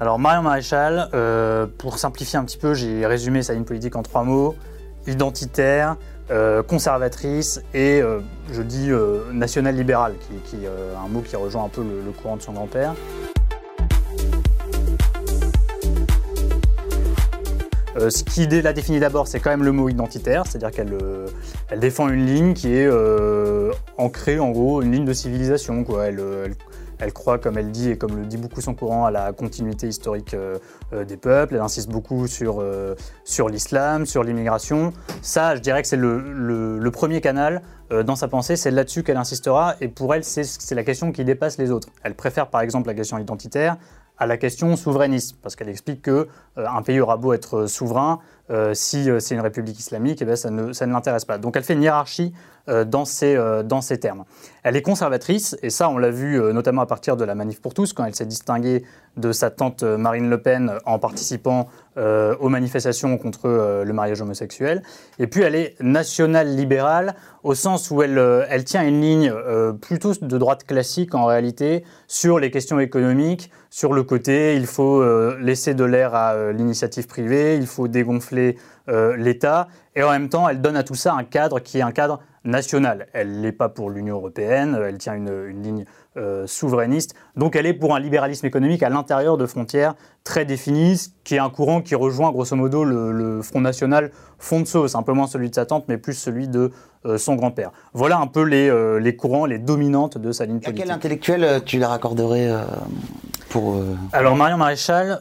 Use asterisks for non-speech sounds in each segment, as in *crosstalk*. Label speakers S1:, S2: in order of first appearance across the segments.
S1: Alors Marion Maréchal, euh, pour simplifier un petit peu, j'ai résumé sa ligne politique en trois mots identitaire, euh, conservatrice et, euh, je dis, national-libérale, qui, est un mot qui rejoint un peu le, courant de son grand-père. ce qui la définit d'abord, c'est quand même le mot identitaire, c'est-à-dire qu'elle elle défend une ligne qui est ancrée, en gros, une ligne de civilisation. Croit, comme elle dit et comme le dit beaucoup son courant, à la continuité historique euh, euh, des peuples. Elle insiste beaucoup sur, euh, sur l'islam, sur l'immigration. Ça, je dirais que c'est le, premier canal dans sa pensée. C'est là-dessus qu'elle insistera. Et pour elle, c'est la question qui dépasse les autres. Elle préfère par exemple la question identitaire à la question souverainiste, parce qu'elle explique que un pays aura beau être souverain, si c'est une république islamique, eh bien, ça ne, l'intéresse pas. Donc elle fait une hiérarchie euh, dans ces, euh, termes. Elle est conservatrice, et ça on l'a vu euh, notamment à partir de la Manif pour tous, quand elle s'est distinguée de sa tante Marine Le Pen en participant aux manifestations contre le mariage homosexuel. Et puis elle est nationale libérale au sens où elle tient une ligne plutôt de droite classique en réalité sur les questions économiques, sur le côté il faut laisser de l'air à l'initiative privée, il faut dégonfler l'État, et en même temps elle donne à tout ça un cadre qui est un cadre nationale. Elle n'est pas pour l'Union européenne, elle tient une, ligne euh, souverainiste. Donc elle est pour un libéralisme économique à l'intérieur de frontières très définies, qui est un courant qui rejoint grosso modo le, Front National peu moins celui de sa tante, mais plus celui de euh, son grand-père. Voilà un peu les, euh, les, courants, les dominantes de sa ligne politique.
S2: À quel intellectuel tu les raccorderais pour...
S1: Alors Marion Maréchal,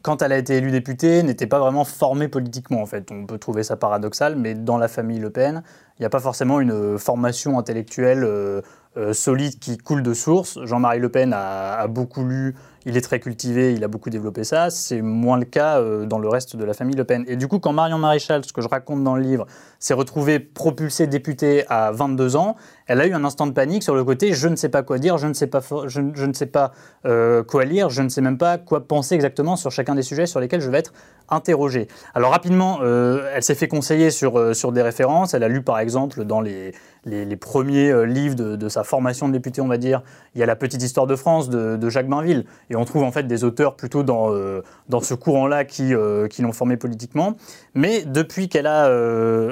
S1: quand elle a été élue députée, n'était pas vraiment formée politiquement en fait. On peut trouver ça paradoxal, mais dans la famille Le Pen, il n'y a pas forcément une formation intellectuelle euh, euh, solide qui coule de source. Jean-Marie Le Pen a, beaucoup lu, il est très cultivé, il a beaucoup développé ça. C'est moins le cas euh, dans le reste de la famille Le Pen. Et du coup, quand Marion Maréchal, ce que je raconte dans le livre, s'est retrouvée propulsée députée à 22 ans, elle a eu un instant de panique sur le côté je ne sais pas quoi dire, je ne sais pas, je, ne sais pas euh, quoi lire, je ne sais même pas quoi penser exactement sur chacun des sujets sur lesquels je vais être interrogée. Alors rapidement, elle s'est fait conseiller sur, sur des références. Elle a lu par exemple dans les, les, premiers euh, livres de, sa formation de député, on va dire, il y a la petite histoire de France de, Jacques Bainville. Et on trouve en fait des auteurs plutôt dans, euh, dans ce courant-là qui, euh, qui l'ont formé politiquement. Mais depuis qu'elle a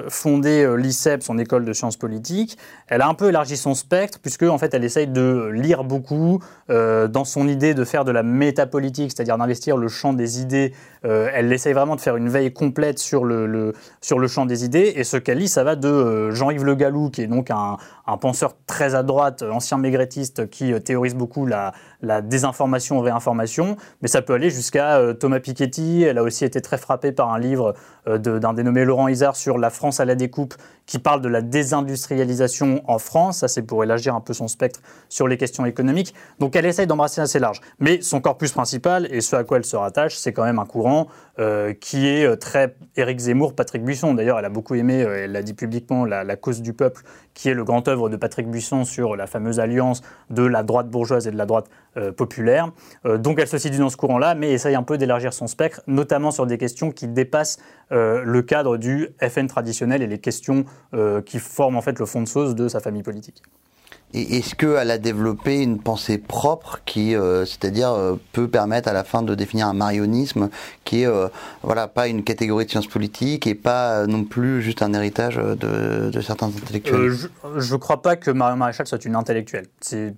S1: fondé l'ICEP, son école de sciences politiques, elle a un peu élargi son spectre, puisque en fait elle essaye de lire beaucoup dans son idée de faire de la métapolitique, c'est-à-dire d'investir le champ des idées. elle essaye vraiment de faire une veille complète sur le, sur le champ des idées. Et ce qu'elle lit, ça va de Jean-Yves Le Gallou, qui est donc un, penseur très à droite, ancien maigretiste, qui euh, théorise beaucoup la, désinformation, réinformation, mais ça peut aller jusqu'à euh, Thomas Piketty. Elle a aussi été très frappée par un livre euh, d'un dénommé Laurent Isard sur la France à la découpe, qui parle de la désindustrialisation en France. Ça, c'est pour élargir un peu son spectre sur les questions économiques. Donc elle essaye d'embrasser assez large. Mais son corpus principal, et ce à quoi elle se rattache, c'est quand même un courant qui est très Éric Zemmour, Patrick Buisson. D'ailleurs, elle a beaucoup aimé, elle l'a dit publiquement, la, cause du peuple, qui est le grand œuvre de Patrick Buisson sur la fameuse alliance de la droite bourgeoise et de la droite euh, populaire. Euh, donc elle se situe dans ce courant-là, mais essaye un peu d'élargir son spectre, notamment sur des questions qui dépassent euh, le cadre du FN traditionnel et les questions qui forment en fait le fond de sauce de sa famille politique.
S2: Et est-ce qu'elle a développé une pensée propre qui, euh, c'est-à-dire, euh, peut permettre à la fin de définir un marionnisme qui est, euh, voilà, pas une catégorie de sciences politiques et pas non plus juste un héritage de, certains intellectuels?
S1: Je ne crois pas que Marion Maréchal soit une intellectuelle. C'est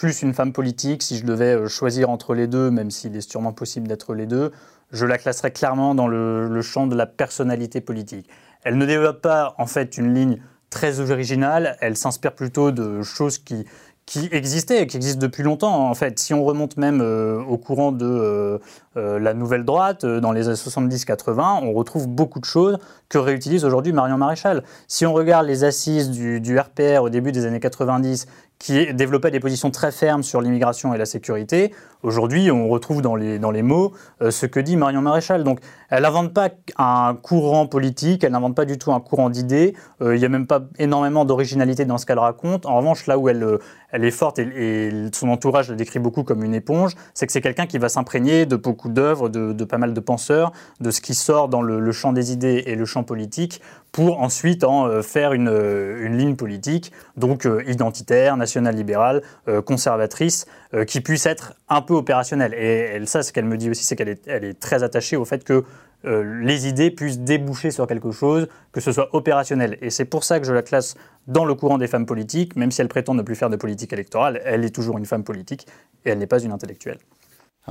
S1: plus une femme politique. Si je devais choisir entre les deux, même s'il est sûrement possible d'être les deux, je la classerais clairement dans le, champ de la personnalité politique. Elle ne développe pas, en fait, une ligne très originale. Elle s'inspire plutôt de choses qui, qui existaient, qui existent depuis longtemps. En fait, si on remonte même euh, au courant de euh, euh, la nouvelle droite, dans les années 70-80, on retrouve beaucoup de choses que réutilise aujourd'hui Marion Maréchal. Si on regarde les assises du, du RPR au début des années 90, qui développait des positions très fermes sur l'immigration et la sécurité. Aujourd'hui, on retrouve dans les, mots euh, ce que dit Marion Maréchal. Donc, elle n'invente pas un courant politique, elle n'invente pas du tout un courant d'idées. Euh, il n'y a même pas énormément d'originalité dans ce qu'elle raconte. En revanche, là où elle, euh, est forte et, son entourage la décrit beaucoup comme une éponge, c'est que c'est quelqu'un qui va s'imprégner de beaucoup d'œuvres, de, pas mal de penseurs, de ce qui sort dans le, champ des idées et le champ politique pour ensuite en faire une, une ligne politique, donc identitaire, nationale nationale-libérale, conservatrice, qui puisse être un peu opérationnelle. Et ça, ce qu'elle me dit aussi, c'est qu'elle est, elle est très attachée au fait que les idées puissent déboucher sur quelque chose, que ce soit opérationnel. Et c'est pour ça que je la classe dans le courant des femmes politiques, même si elle prétend ne plus faire de politique électorale, elle est toujours une femme politique et elle n'est pas une intellectuelle.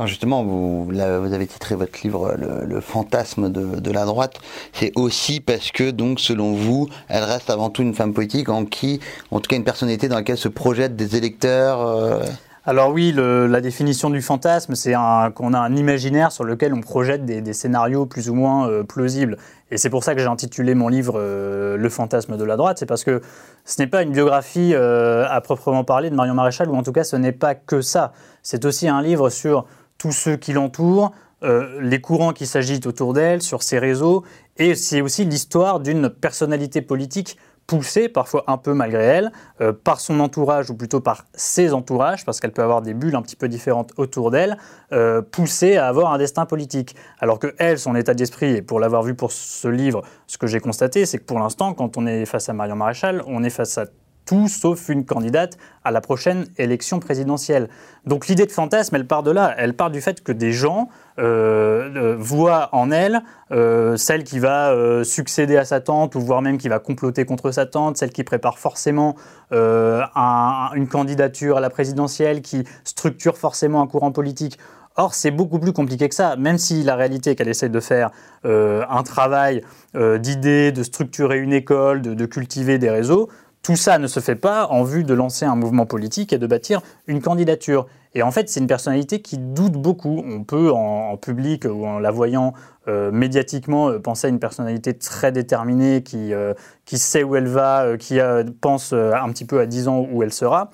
S2: Justement, vous, avez titré votre livre Le, fantasme de, la droite. C'est aussi parce que, donc, selon vous, elle reste avant tout une femme politique en qui, en tout cas, une personnalité dans laquelle se projettent des électeurs. Euh,
S1: alors oui, la définition du fantasme, c'est qu'on a un imaginaire sur lequel on projette des, scénarios plus ou moins euh, plausibles. Et c'est pour ça que j'ai intitulé mon livre euh, Le fantasme de la droite, c'est parce que ce n'est pas une biographie euh, à proprement parler de Marion Maréchal, ou en tout cas ce n'est pas que ça. C'est aussi un livre sur tous ceux qui l'entourent, les courants qui s'agitent autour d'elle, sur ses réseaux, et c'est aussi l'histoire d'une personnalité politique poussée, parfois un peu malgré elle, euh, par son entourage, ou plutôt par ses entourages, parce qu'elle peut avoir des bulles un petit peu différentes autour d'elle, euh, poussée à avoir un destin politique. Alors que elle, son état d'esprit, et pour l'avoir vu pour ce livre, ce que j'ai constaté, c'est que pour l'instant, quand on est face à Marion Maréchal, on est face à tout sauf une candidate à la prochaine élection présidentielle. Donc l'idée de fantasme, elle part de là. Elle part du fait que des gens euh, euh, voient en elle euh, celle qui va succéder à sa tante, ou voire même qui va comploter contre sa tante, celle qui prépare forcément une candidature à la présidentielle, qui structure forcément un courant politique. Or, c'est beaucoup plus compliqué que ça, même si la réalité est qu'elle essaie de faire un travail d'idées, de structurer une école, de cultiver des réseaux. Tout ça ne se fait pas en vue de lancer un mouvement politique et de bâtir une candidature. Et en fait, c'est une personnalité qui doute beaucoup. On peut, en, public ou en la voyant euh, médiatiquement, euh, penser à une personnalité très déterminée, qui, euh, qui sait où elle va, qui pense un petit peu à 10 ans où elle sera.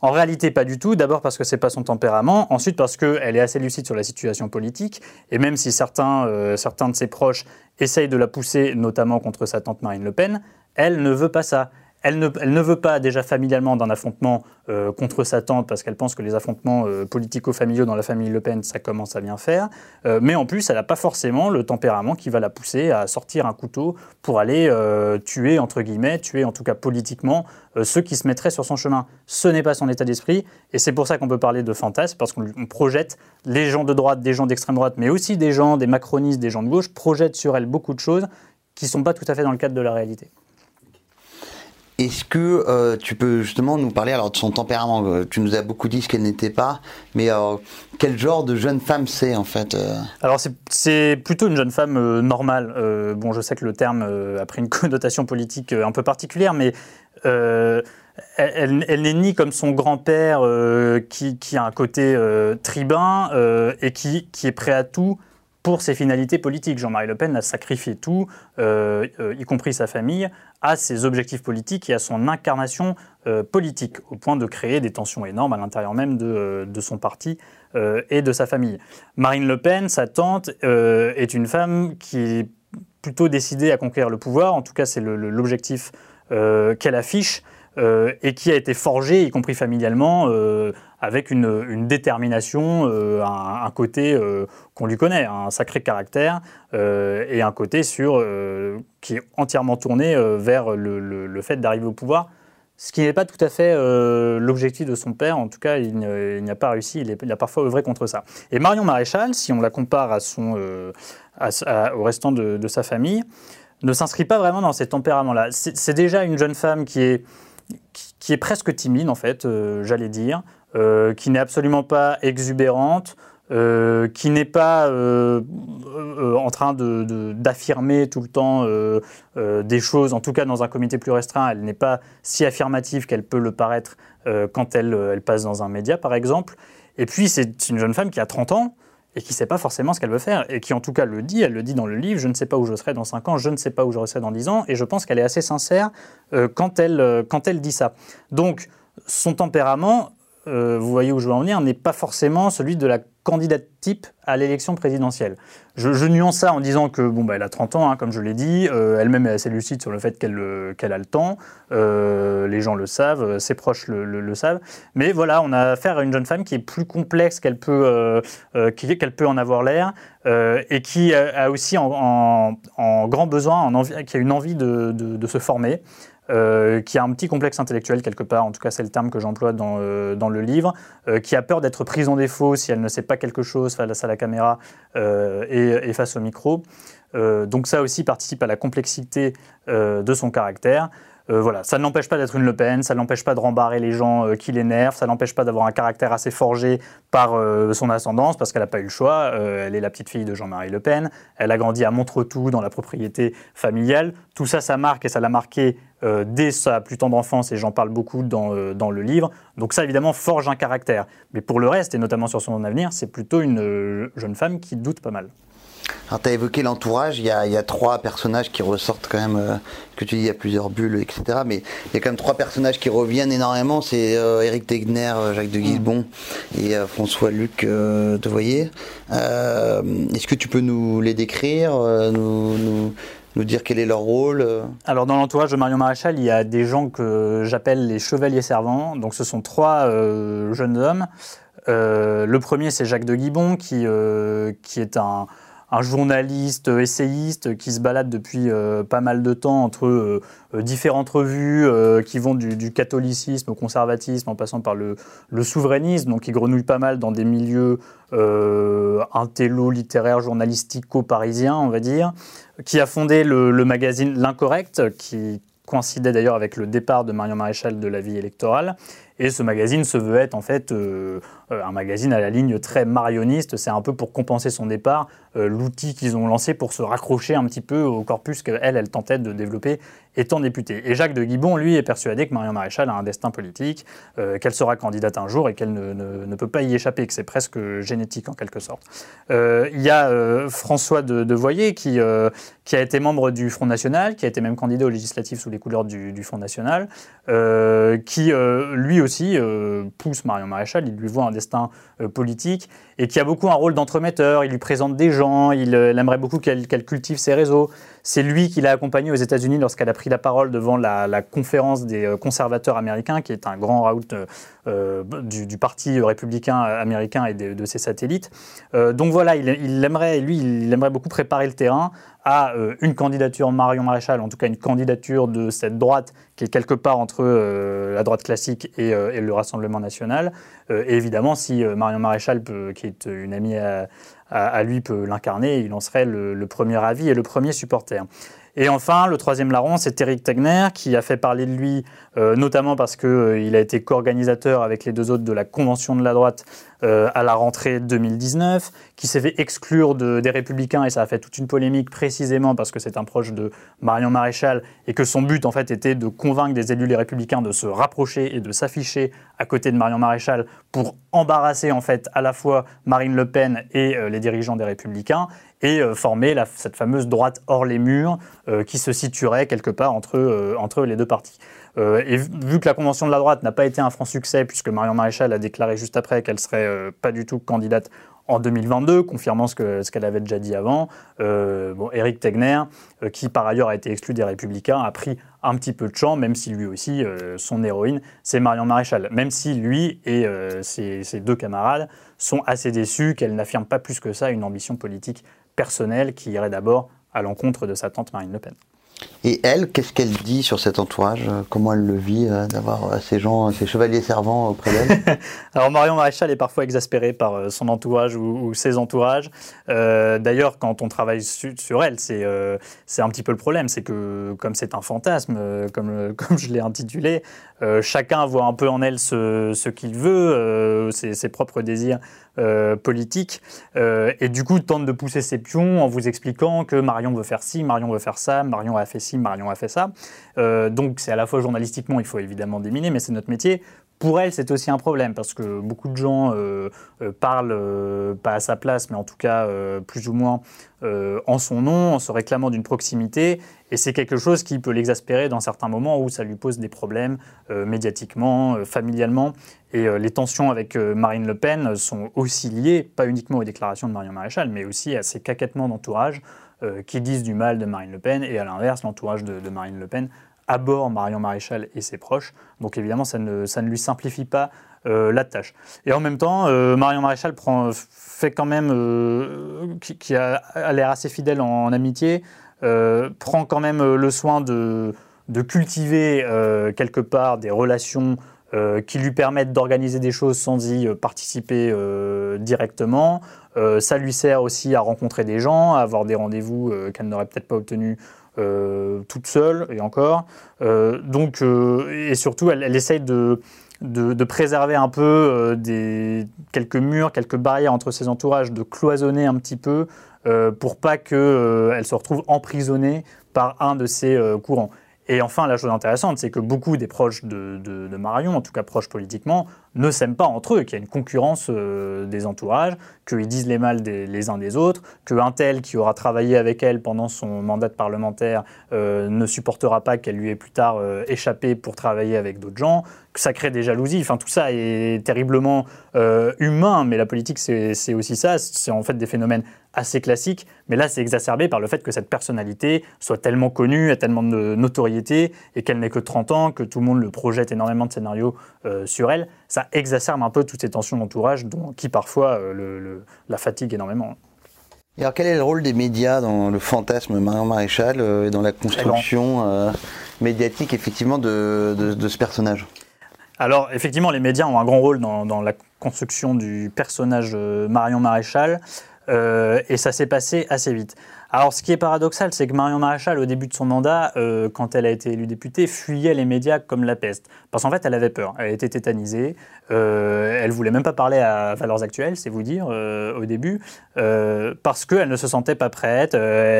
S1: En réalité, pas du tout. D'abord parce que c'est pas son tempérament. Ensuite parce qu'elle est assez lucide sur la situation politique. Et même si certains, certains de ses proches essayent de la pousser, notamment contre sa tante Marine Le Pen, elle ne veut pas ça. Elle ne, veut pas déjà familialement d'un affrontement euh, contre sa tante parce qu'elle pense que les affrontements euh, politico-familiaux dans la famille Le Pen, ça commence à bien faire. Euh, mais en plus, elle n'a pas forcément le tempérament qui va la pousser à sortir un couteau pour aller tuer, entre guillemets, tuer en tout cas politiquement, ceux qui se mettraient sur son chemin. Ce n'est pas son état d'esprit et c'est pour ça qu'on peut parler de fantasme parce qu'on projette les gens de droite, des gens d'extrême droite, mais aussi des gens, des macronistes, des gens de gauche, projettent sur elle beaucoup de choses qui ne sont pas tout à fait dans le cadre de la réalité.
S2: Est-ce que euh, tu peux justement nous parler alors de son tempérament? Euh, Tu nous as beaucoup dit ce qu'elle n'était pas, mais euh, quel genre de jeune femme c'est en fait
S1: Alors c'est plutôt une jeune femme normale. bon, je sais que le terme a pris une *laughs* connotation politique un peu particulière, mais elle, elle n'est ni comme son grand-père qui, qui, a un côté tribun et qui, qui est prêt à tout pour ses finalités politiques. Jean-Marie Le Pen a sacrifié tout, euh, euh, y compris sa famille, à ses objectifs politiques et à son incarnation euh, politique, au point de créer des tensions énormes à l'intérieur même de, de, son parti et de sa famille. Marine Le Pen, sa tante, est une femme qui est plutôt décidée à conquérir le pouvoir, en tout cas c'est l'objectif qu'elle affiche. Et qui a été forgée, y compris familialement, avec une, détermination, euh, un, côté euh, qu'on lui connaît, un sacré caractère, euh, et un côté sur, qui est entièrement tourné vers le, fait d'arriver au pouvoir, ce qui n'est pas tout à fait l'objectif de son père, en tout cas il n'y a pas réussi, il, a parfois œuvré contre ça. Et Marion Maréchal, si on la compare au restant de, sa famille, ne s'inscrit pas vraiment dans ces tempéraments-là. C'est déjà une jeune femme qui est, qui est presque timide, en fait, j'allais dire, euh, qui n'est absolument pas exubérante, euh, qui n'est pas euh, en train d'affirmer tout le temps des choses, en tout cas dans un comité plus restreint, elle n'est pas si affirmative qu'elle peut le paraître quand elle, elle, passe dans un média, par exemple. Et puis, c'est une jeune femme qui a 30 ans et qui ne sait pas forcément ce qu'elle veut faire, et qui en tout cas le dit, elle le dit dans le livre, je ne sais pas où je serai dans 5 ans, je ne sais pas où je serai dans 10 ans, et je pense qu'elle est assez sincère quand, elle, quand elle dit ça. Donc, son tempérament, euh, vous voyez où je veux en venir, n'est pas forcément celui de la candidate type à l'élection présidentielle. Je, nuance ça en disant que bon, bah, elle a 30 ans, hein, comme je l'ai dit, euh, elle-même est assez lucide sur le fait qu'elle euh, a le temps, les gens le savent, ses proches le, savent, mais voilà, on a affaire à une jeune femme qui est plus complexe qu'elle peut, qu'elle peut en avoir l'air, et qui a aussi en, grand besoin, qui a une envie de se former. Qui a un petit complexe intellectuel quelque part, en tout cas c'est le terme que j'emploie dans, dans, le livre, qui a peur d'être prise en défaut si elle ne sait pas quelque chose face à la caméra et, face au micro. donc ça aussi participe à la complexité de son caractère. Euh, voilà, ça ne l'empêche pas d'être une Le Pen, ça ne l'empêche pas de rembarrer les gens euh, qui l'énervent, ça ne l'empêche pas d'avoir un caractère assez forgé par euh, son ascendance, parce qu'elle n'a pas eu le choix. elle est la petite fille de Jean-Marie Le Pen. Elle a grandi à Montretout, dans la propriété familiale. Tout ça, ça marque et ça l'a marqué dès sa plus tendre enfance, et j'en parle beaucoup dans, dans, le livre. Donc ça, évidemment, forge un caractère. Mais pour le reste, et notamment sur son avenir, c'est plutôt une jeune femme qui doute pas mal.
S2: Alors, tu as évoqué l'entourage, il y, a, trois personnages qui ressortent quand même, euh, que tu dis, il y a plusieurs bulles, etc. Mais il y a quand même trois personnages qui reviennent énormément c'est Eric euh, Tegner, euh, Jacques de Guisbon et François-Luc Devoyer. Est-ce que tu peux nous les décrire, nous, dire quel est leur rôle
S1: Alors, dans l'entourage de Marion Maréchal, il y a des gens que j'appelle les chevaliers servants. Donc, ce sont trois jeunes hommes. le premier, c'est Jacques de Guisbon, qui, qui est un un journaliste essayiste qui se balade depuis euh, pas mal de temps entre euh, euh, différentes revues qui vont du, catholicisme au conservatisme en passant par le, souverainisme, donc qui grenouille pas mal dans des milieux intello, littéraires, journalistico-parisiens, on va dire, qui a fondé le, le magazine L'Incorrect, qui coïncidait d'ailleurs avec le départ de Marion Maréchal de la vie électorale. Et ce magazine se veut être en fait euh, un magazine à la ligne très marionniste. C'est un peu pour compenser son départ, euh, l'outil qu'ils ont lancé pour se raccrocher un petit peu au corpus qu'elle, elle tentait de développer étant députée. Et Jacques de Guibon, lui, est persuadé que Marion Maréchal a un destin politique, euh, qu'elle sera candidate un jour et qu'elle ne, peut pas y échapper, que c'est presque génétique en quelque sorte. il y a François de, Voyer qui, qui a été membre du Front National, qui a été même candidat aux législatives sous les couleurs du, Front National, qui lui aussi pousse Marion Maréchal, il lui voit un destin euh, politique, et qui a beaucoup un rôle d'entremetteur. Il lui présente des gens, il, euh, aimerait beaucoup qu'elle cultive ses réseaux. C'est lui qui l'a accompagnée aux États-Unis lorsqu'elle a pris la parole devant la, conférence des euh, conservateurs américains, qui est un grand raout du, Parti républicain américain et de, ses satellites. donc voilà, il, il, aimerait, lui, il aimerait beaucoup préparer le terrain à euh, une candidature Marion Maréchal, en tout cas une candidature de cette droite qui est quelque part entre euh, la droite classique et, euh, le Rassemblement national. et évidemment, si Marion Maréchal, qui est une amie à, lui, peut l'incarner, il en serait le, premier avis et le premier supporter. Et enfin, le troisième larron, c'est Eric Tegner, qui a fait parler de lui, euh, notamment parce qu'il euh, a été co-organisateur avec les deux autres de la Convention de la droite euh, à la rentrée 2019, qui s'est fait exclure des Républicains, et ça a fait toute une polémique précisément parce que c'est un proche de Marion Maréchal, et que son but, en fait, était de convaincre des élus les Républicains de se rapprocher et de s'afficher à côté de Marion Maréchal pour embarrasser, en fait, à la fois Marine Le Pen et les dirigeants des Républicains et euh, former cette fameuse droite hors les murs euh, qui se situerait quelque part entre, euh, entre les deux partis. et vu que la convention de la droite n'a pas été un franc succès, puisque Marion Maréchal a déclaré juste après qu'elle serait pas du tout candidate en 2022, confirmant ce qu'elle ce qu'elle avait déjà dit avant. bon, Eric Tegner, qui par ailleurs a été exclu des Républicains, a pris un petit peu de champ, même si lui aussi, son héroïne, c'est Marion Maréchal. Même si lui et ses, deux camarades sont assez déçus qu'elle n'affirme pas plus que ça une ambition politique personnel qui irait d'abord à l'encontre de sa tante Marine Le Pen.
S2: Et elle, qu'est-ce qu'elle dit sur cet entourage? Comment elle le vit euh, d'avoir euh, ces gens, ces chevaliers servants auprès d'elle? *laughs*
S1: Alors Marion Maréchal est parfois exaspérée par euh, son entourage ou, ses entourages. D'ailleurs, quand on travaille sur elle, c'est c'est un petit peu le problème, c'est que comme c'est un fantasme, comme, *laughs* comme je l'ai intitulé, chacun voit un peu en elle ce, ce qu'il veut, ses, ses, propres désirs euh, politique, euh, et du coup tente de pousser ses pions en vous expliquant que Marion veut faire ci, Marion veut faire ça, Marion a fait ci, Marion a fait ça. Euh, donc c'est à la fois journalistiquement, il faut évidemment déminer, mais c'est notre métier. Pour elle, c'est aussi un problème parce que beaucoup de gens parlent, pas à sa place, mais en tout cas plus ou moins en son nom, en se réclamant d'une proximité. Et c'est quelque chose qui peut l'exaspérer dans certains moments où ça lui pose des problèmes médiatiquement, familialement. Et euh, les tensions avec euh, Marine Le Pen sont aussi liées, pas uniquement aux déclarations de Marion Maréchal, mais aussi à ces caquettements d'entourage euh, qui disent du mal de Marine Le Pen, et à l'inverse, l'entourage de, Marine Le Pen aborde Marion Maréchal et ses proches. Donc évidemment, ça ne, ça ne lui simplifie pas la tâche. Et en même temps, Marion Maréchal prend, fait quand même, qui, a, l'air assez fidèle en, amitié, prend quand même le soin de de cultiver quelque part des relations qui lui permettent d'organiser des choses sans y participer directement. ça lui sert aussi à rencontrer des gens, à avoir des rendez-vous qu'elle n'aurait peut-être pas obtenus toute seule, et encore. donc, et surtout, elle, elle essaye de de, préserver un peu euh, des, quelques murs, quelques barrières entre ses entourages, de cloisonner un petit peu euh, pour pas qu'elle euh, se retrouve emprisonnée par un de ces courants. Et enfin, la chose intéressante, c'est que beaucoup des proches de, Marion, en tout cas proches politiquement, ne s'aiment pas entre eux, qu'il y a une concurrence euh, des entourages, qu'ils disent les mal des, les uns des autres, qu'un tel qui aura travaillé avec elle pendant son mandat de parlementaire euh, ne supportera pas qu'elle lui ait plus tard euh, échappé pour travailler avec d'autres gens, ça crée des jalousies. Enfin, tout ça est terriblement humain, mais la politique, c'est aussi ça. C'est en fait des phénomènes assez classique, mais là c'est exacerbé par le fait que cette personnalité soit tellement connue, a tellement de notoriété, et qu'elle n'ait que 30 ans, que tout le monde le projette énormément de scénarios euh, sur elle, ça exacerbe un peu toutes ces tensions d'entourage qui parfois euh, la fatigue énormément.
S2: Et alors quel est le rôle des médias dans le fantasme Marion Maréchal euh, et dans la construction médiatique effectivement de, ce personnage?
S1: Alors, effectivement, les médias ont un grand rôle dans, la construction du personnage Marion Maréchal. Euh, et ça s'est passé assez vite. Alors, ce qui est paradoxal, c'est que Marion Maréchal, au début de son mandat, euh, quand elle a été élue députée, fuyait les médias comme la peste. Parce qu'en fait, elle avait peur. Elle était tétanisée. Euh, elle voulait même pas parler à Valeurs Actuelles, c'est vous dire, euh, au début, euh, parce qu'elle ne se sentait pas prête.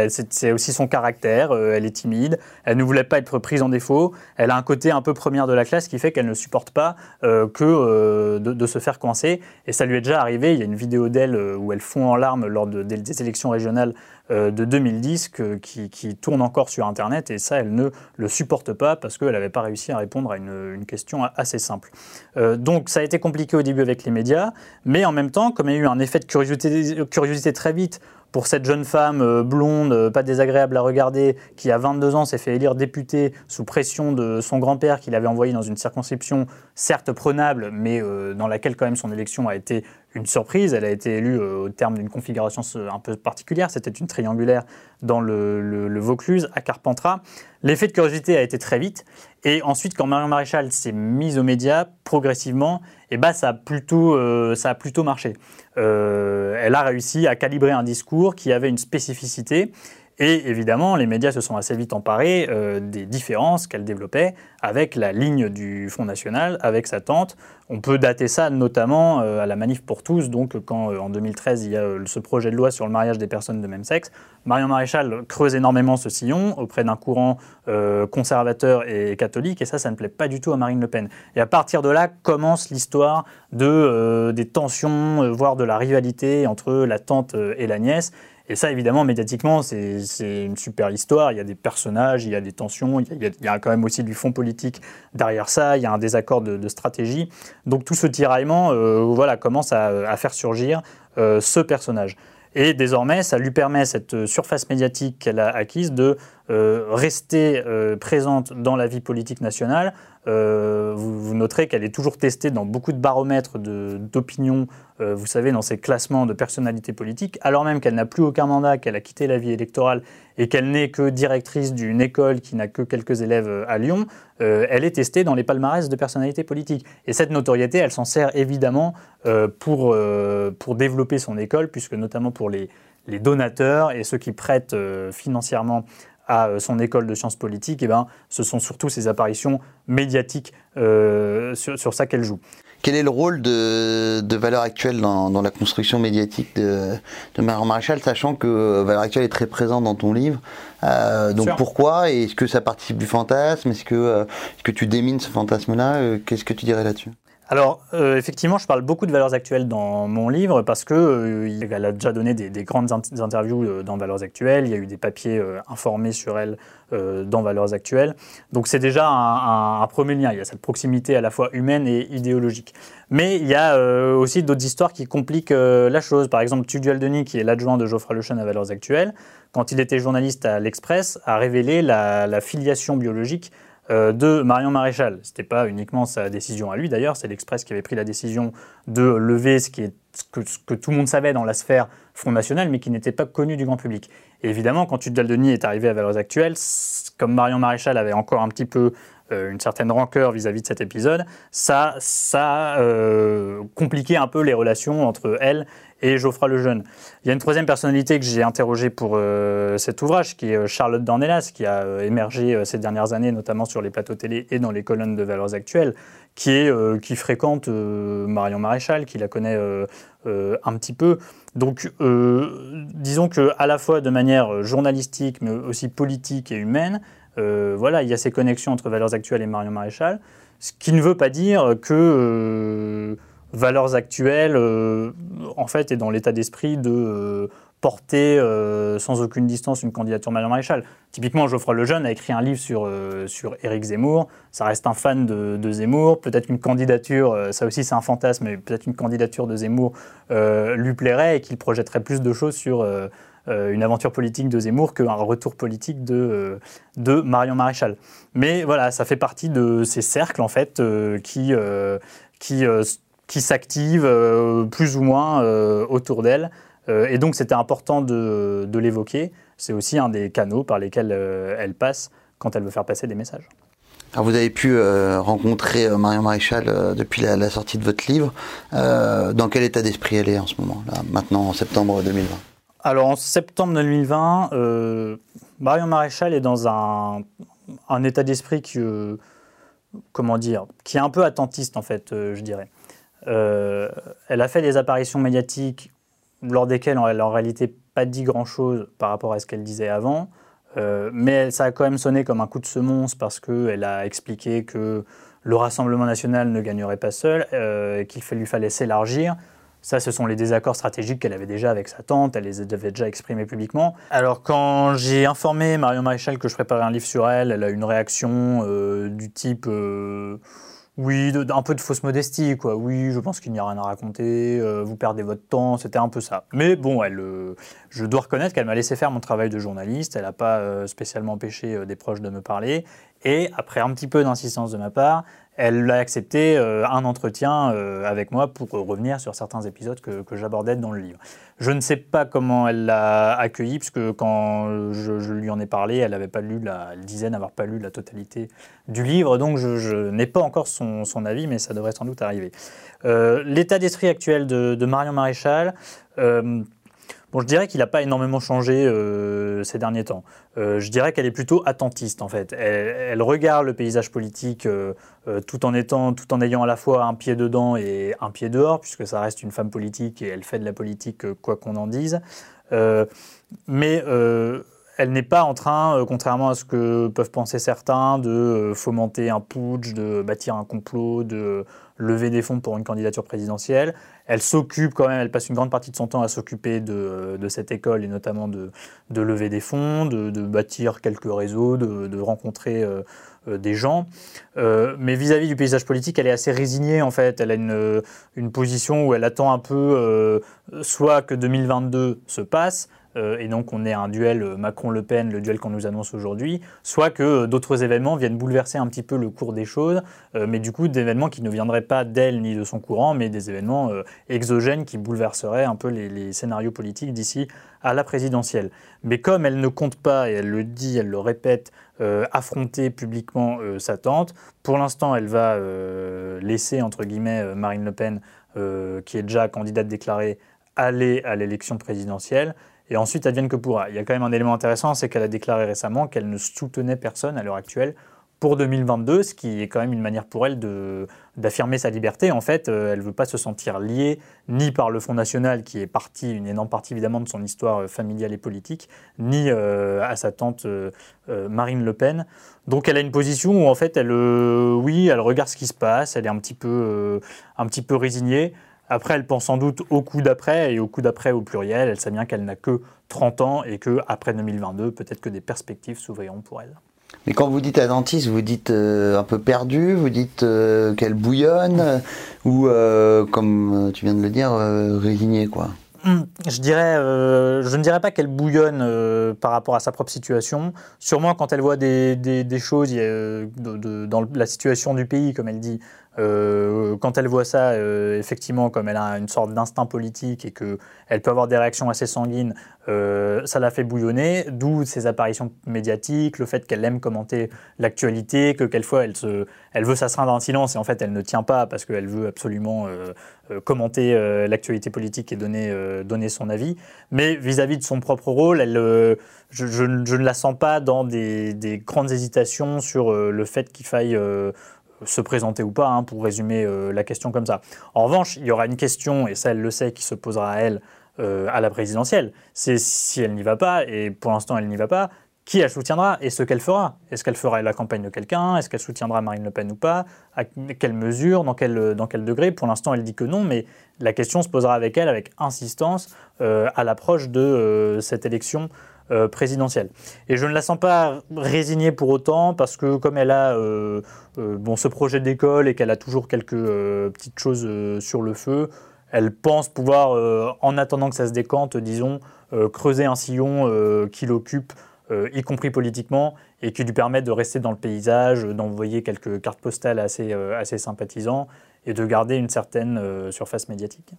S1: c'est aussi son caractère. elle est timide. Elle ne voulait pas être prise en défaut. Elle a un côté un peu première de la classe qui fait qu'elle ne supporte pas que de, se faire coincer. Et ça lui est déjà arrivé. Il y a une vidéo d'elle où elle fond en larmes lors des élections régionales de 2010 qui, tourne encore sur Internet et ça, elle ne le supporte pas parce qu'elle n'avait pas réussi à répondre à une, question assez simple. Euh, donc ça a été compliqué au début avec les médias, mais en même temps, comme il y a eu un effet de curiosité très vite pour cette jeune femme euh, blonde, pas désagréable à regarder, qui à 22 ans s'est fait élire députée sous pression de son grand-père qui l'avait envoyé dans une circonscription certes prenable, mais dans laquelle quand même son élection a été une surprise. Elle a été élue euh, au terme d'une configuration un peu particulière. C'était une triangulaire dans le, Vaucluse, à Carpentras. L'effet de curiosité a été très vite. Et ensuite, quand Marion Maréchal s'est mise aux médias, progressivement, eh ben, ça, a plutôt, euh, ça a plutôt marché. Euh, elle a réussi à calibrer un discours qui avait une spécificité et évidemment, les médias se sont assez vite emparés euh, des différences qu'elle développait avec la ligne du Front National, avec sa tante. On peut dater ça notamment euh, à la manif pour tous, donc quand euh, en 2013 il y a ce projet de loi sur le mariage des personnes de même sexe. Marion Maréchal creuse énormément ce sillon auprès d'un courant conservateur et catholique, et ça, ça ne plaît pas du tout à Marine Le Pen. Et à partir de là commence l'histoire de, des tensions, voire de la rivalité entre la tante et la nièce. Et ça, évidemment, médiatiquement, c'est une super histoire. Il y a des personnages, il y a des tensions, il y a, quand même aussi du fond politique derrière ça, il y a un désaccord de, stratégie. Donc tout ce tiraillement euh, voilà, commence à, faire surgir euh, ce personnage. Et désormais, ça lui permet, cette surface médiatique qu'elle a acquise, de euh, rester présente dans la vie politique nationale euh, vous, noterez qu'elle est toujours testée dans beaucoup de baromètres d'opinion, euh, vous savez, dans ces classements de personnalités politiques, alors même qu'elle n'a plus aucun mandat, qu'elle a quitté la vie électorale et qu'elle n'est que directrice d'une école qui n'a que quelques élèves euh, à Lyon, elle est testée dans les palmarès de personnalités politiques. Et cette notoriété, elle s'en sert évidemment pour, pour développer son école, puisque notamment pour les, les donateurs et ceux qui prêtent financièrement à euh, son école de sciences politiques, eh ben, ce sont surtout ses apparitions médiatiques euh, sur, ça qu'elle joue.
S2: Quel est le rôle de, de Valeurs Actuelles dans, la construction médiatique de, de Marion Maréchal, sachant que Valeurs Actuelles est très présente dans ton livre euh, Donc pourquoi? Est-ce que ça participe du fantasme? Est-ce que, est que tu démines ce fantasme-là? Qu'est-ce que tu dirais là-dessus?
S1: Alors, euh, effectivement, je parle beaucoup de valeurs actuelles dans mon livre parce que euh, elle a déjà donné des, grandes interviews euh, dans Valeurs actuelles. Il y a eu des papiers informés sur elle dans Valeurs actuelles. Donc, c'est déjà un, premier lien. Il y a cette proximité à la fois humaine et idéologique. Mais il y a aussi d'autres histoires qui compliquent la chose. Par exemple, Tugdual Denis, qui est l'adjoint de Geoffroy Lejeune à Valeurs actuelles, quand il était journaliste à l'Express, a révélé la filiation biologique euh, de Marion Maréchal. Ce n'était pas uniquement sa décision à lui d'ailleurs, c'est l'Express qui avait pris la décision de lever ce qui est que, ce que tout le monde savait dans la sphère Front National, mais qui n'était pas connu du grand public. Évidemment, quand Tudel Denis est arrivé à Valeurs Actuelles, comme Marion Maréchal avait encore un petit peu euh, une certaine rancœur vis-à-vis de cet épisode, ça, ça a euh, compliqué un peu les relations entre elle et Geoffroy Lejeune. Il y a une troisième personnalité que j'ai interrogée pour euh, cet ouvrage, qui est Charlotte Dornelas, qui a émergé ces dernières années, notamment sur les plateaux télé et dans les colonnes de Valeurs Actuelles, qui, est, qui fréquente Marion Maréchal, qui la connaît un petit peu. Donc, disons qu'à la fois de manière journalistique, mais aussi politique et humaine, euh, voilà, il y a ces connexions entre Valeurs Actuelles et Marion Maréchal, ce qui ne veut pas dire que euh, Valeurs Actuelles, euh, en fait, est dans l'état d'esprit de porter sans aucune distance une candidature Marion Maréchal. Typiquement, Geoffroy Lejeune a écrit un livre sur, sur Éric Zemmour. Ça reste un fan de, Zemmour. Peut-être une candidature, ça aussi c'est un fantasme, mais peut-être une candidature de Zemmour lui plairait et qu'il projetterait plus de choses sur euh, une aventure politique de Zemmour qu'un retour politique de, euh, de Marion Maréchal. Mais voilà, ça fait partie de ces cercles en fait euh, qui, qui, qui s'activent plus ou moins autour d'elle. et donc c'était important de, de l'évoquer. C'est aussi un des canaux par lesquels elle passe quand elle veut faire passer des messages.
S2: Alors vous avez pu rencontrer Marion Maréchal depuis la, la, sortie de votre livre. dans quel état d'esprit elle est en ce moment, là, maintenant en septembre 2020
S1: alors en septembre 2020, euh, Marion Maréchal est dans un, état d'esprit qui, euh, comment dire, qui est un peu attentiste en fait, euh, je dirais. Elle a fait des apparitions médiatiques lors desquelles elle n'a en réalité pas dit grand-chose par rapport à ce qu'elle disait avant, mais ça a quand même sonné comme un coup de semonce parce qu'elle a expliqué que le Rassemblement national ne gagnerait pas seul, qu'il lui fallait s'élargir. Ça, ce sont les désaccords stratégiques qu'elle avait déjà avec sa tante, elle les avait déjà exprimés publiquement. Alors quand j'ai informé Marion Maréchal que je préparais un livre sur elle, elle a eu une réaction euh, du type euh, oui, un peu de fausse modestie, quoi. Oui, je pense qu'il n'y a rien à raconter, euh, vous perdez votre temps, c'était un peu ça. Mais bon, elle, je dois reconnaître qu'elle m'a laissé faire mon travail de journaliste, elle n'a pas spécialement empêché des proches de me parler, et après un petit peu d'insistance de ma part, elle a accepté euh, un entretien euh, avec moi pour revenir sur certains épisodes que, j'abordais dans le livre. Je ne sais pas comment elle l'a accueilli, puisque quand je, lui en ai parlé, elle n'avait pas lu, la, disait n'avoir pas lu la totalité du livre, donc je, n'ai pas encore son, avis, mais ça devrait sans doute arriver. Euh, l'état d'esprit actuel de, Marion Maréchal, Bon, je dirais qu'il n'a pas énormément changé euh, ces derniers temps. Euh, je dirais qu'elle est plutôt attentiste en fait. Elle, regarde le paysage politique euh, tout en étant, tout en ayant à la fois un pied dedans et un pied dehors, puisque ça reste une femme politique et elle fait de la politique quoi qu'on en dise. mais elle n'est pas en train, contrairement à ce que peuvent penser certains, de fomenter un putsch, de bâtir un complot, de lever des fonds pour une candidature présidentielle. Elle s'occupe quand même, elle passe une grande partie de son temps à s'occuper de, cette école et notamment de, lever des fonds, de, bâtir quelques réseaux, de, rencontrer euh, euh, des gens. Euh, mais vis-à-vis du paysage politique, elle est assez résignée en fait. Elle a une, une position où elle attend un peu soit que 2022 se passe, euh, et donc on est un duel euh, Macron-Le Pen, le duel qu'on nous annonce aujourd'hui, soit que euh, d'autres événements viennent bouleverser un petit peu le cours des choses, mais du coup d'événements qui ne viendraient pas d'elle ni de son courant, mais des événements exogènes qui bouleverseraient un peu les, scénarios politiques d'ici à la présidentielle. Mais comme elle ne compte pas, et elle le dit, elle le répète, affronter publiquement sa tante, pour l'instant elle va laisser, entre guillemets, Marine Le Pen, qui est déjà candidate déclarée, aller à l'élection présidentielle. Et ensuite, advienne que pourra. Il y a quand même un élément intéressant, c'est qu'elle a déclaré récemment qu'elle ne soutenait personne à l'heure actuelle pour 2022, ce qui est quand même une manière pour elle d'affirmer sa liberté. En fait, euh, elle ne veut pas se sentir liée ni par le Front National, qui est partie, une énorme partie évidemment de son histoire euh, familiale et politique, ni euh, à sa tante Marine Le Pen. Donc elle a une position où en fait, elle, oui, elle regarde ce qui se passe, elle est un petit peu, un petit peu résignée. Après, elle pense sans doute au coup d'après, et au coup d'après au pluriel. Elle sait bien qu'elle n'a que 30 ans et qu'après 2022, peut-être que des perspectives s'ouvriront pour elle.
S2: Mais quand vous dites dentiste, vous dites euh, un peu perdu, vous dites euh, qu'elle bouillonne, ou euh, comme tu viens de le dire, résignée, quoi
S1: hmm, je, dirais, je ne dirais pas qu'elle bouillonne par rapport à sa propre situation. Sûrement quand elle voit des, des, choses dans la situation du pays, comme elle dit, Euh, quand elle voit ça, euh, effectivement, comme elle a une sorte d'instinct politique et qu'elle peut avoir des réactions assez sanguines, euh, ça la fait bouillonner, d'où ses apparitions médiatiques, le fait qu'elle aime commenter l'actualité, que quelquefois elle, se, elle veut s'astreindre en silence et en fait elle ne tient pas parce qu'elle veut absolument commenter l'actualité politique et donner, son avis. Mais vis-à-vis de son propre rôle, je, ne la sens pas dans des grandes hésitations sur le fait qu'il faille se présenter ou pas, hein, pour résumer euh, la question comme ça. En revanche, il y aura une question, et ça elle le sait, qui se posera à elle euh, à la présidentielle. C'est si elle n'y va pas, et pour l'instant elle n'y va pas, qui elle soutiendra et ce qu'elle fera? Est-ce qu'elle fera la campagne de quelqu'un? Est-ce qu'elle soutiendra Marine Le Pen ou pas? À quelle mesure? Dans quel, dans quel degré? Pour l'instant, elle dit que non, mais la question se posera avec elle avec insistance euh, à l'approche de cette élection euh, présidentielle. Et je ne la sens pas résignée pour autant, parce que comme elle a euh, euh, bon, ce projet d'école et qu'elle a toujours quelques petites choses sur le feu, elle pense pouvoir, en attendant que ça se décante, disons, creuser un sillon qui l'occupe, y compris politiquement, et qui lui permet de rester dans le paysage, d'envoyer quelques cartes postales assez, assez sympathisants et de garder une certaine surface médiatique.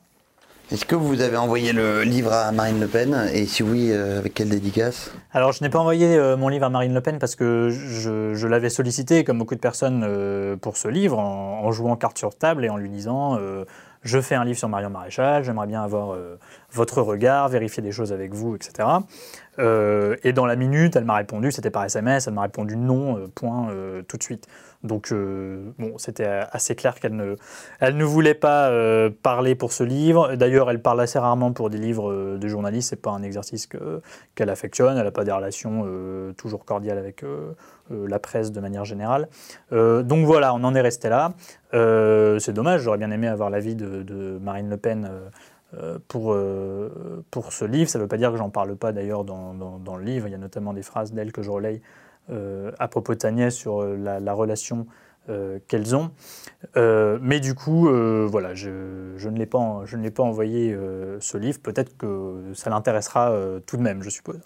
S2: Est-ce que vous avez envoyé le livre à Marine Le Pen Et si oui, euh, avec quelle dédicace
S1: Alors, je n'ai pas envoyé euh, mon livre à Marine Le Pen parce que je, l'avais sollicité, comme beaucoup de personnes, euh, pour ce livre, en, jouant carte sur table et en lui disant Je fais un livre sur Marion Maréchal, j'aimerais bien avoir votre regard, vérifier des choses avec vous, etc. et dans la minute, elle m'a répondu, c'était par SMS, elle m'a répondu non, point, tout de suite. Donc, euh, bon, c'était assez clair qu'elle ne, elle ne voulait pas euh, parler pour ce livre. D'ailleurs, elle parle assez rarement pour des livres euh, de journalistes. C'est pas un exercice qu'elle affectionne. Elle n'a pas des relations toujours cordiales avec la presse de manière générale. donc voilà, on en est resté là. c'est dommage. J'aurais bien aimé avoir l'avis de, Marine Le Pen. Pour, pour ce livre. Ça ne veut pas dire que j'en parle pas d'ailleurs dans, dans, le livre. Il y a notamment des phrases d'elle que je relaye euh, à propos de Agnès sur euh, la, relation euh, qu'elles ont. mais du coup, voilà, je, ne l'ai pas, je ne l'ai pas envoyé ce livre. Peut-être que ça l'intéressera tout de même, je suppose.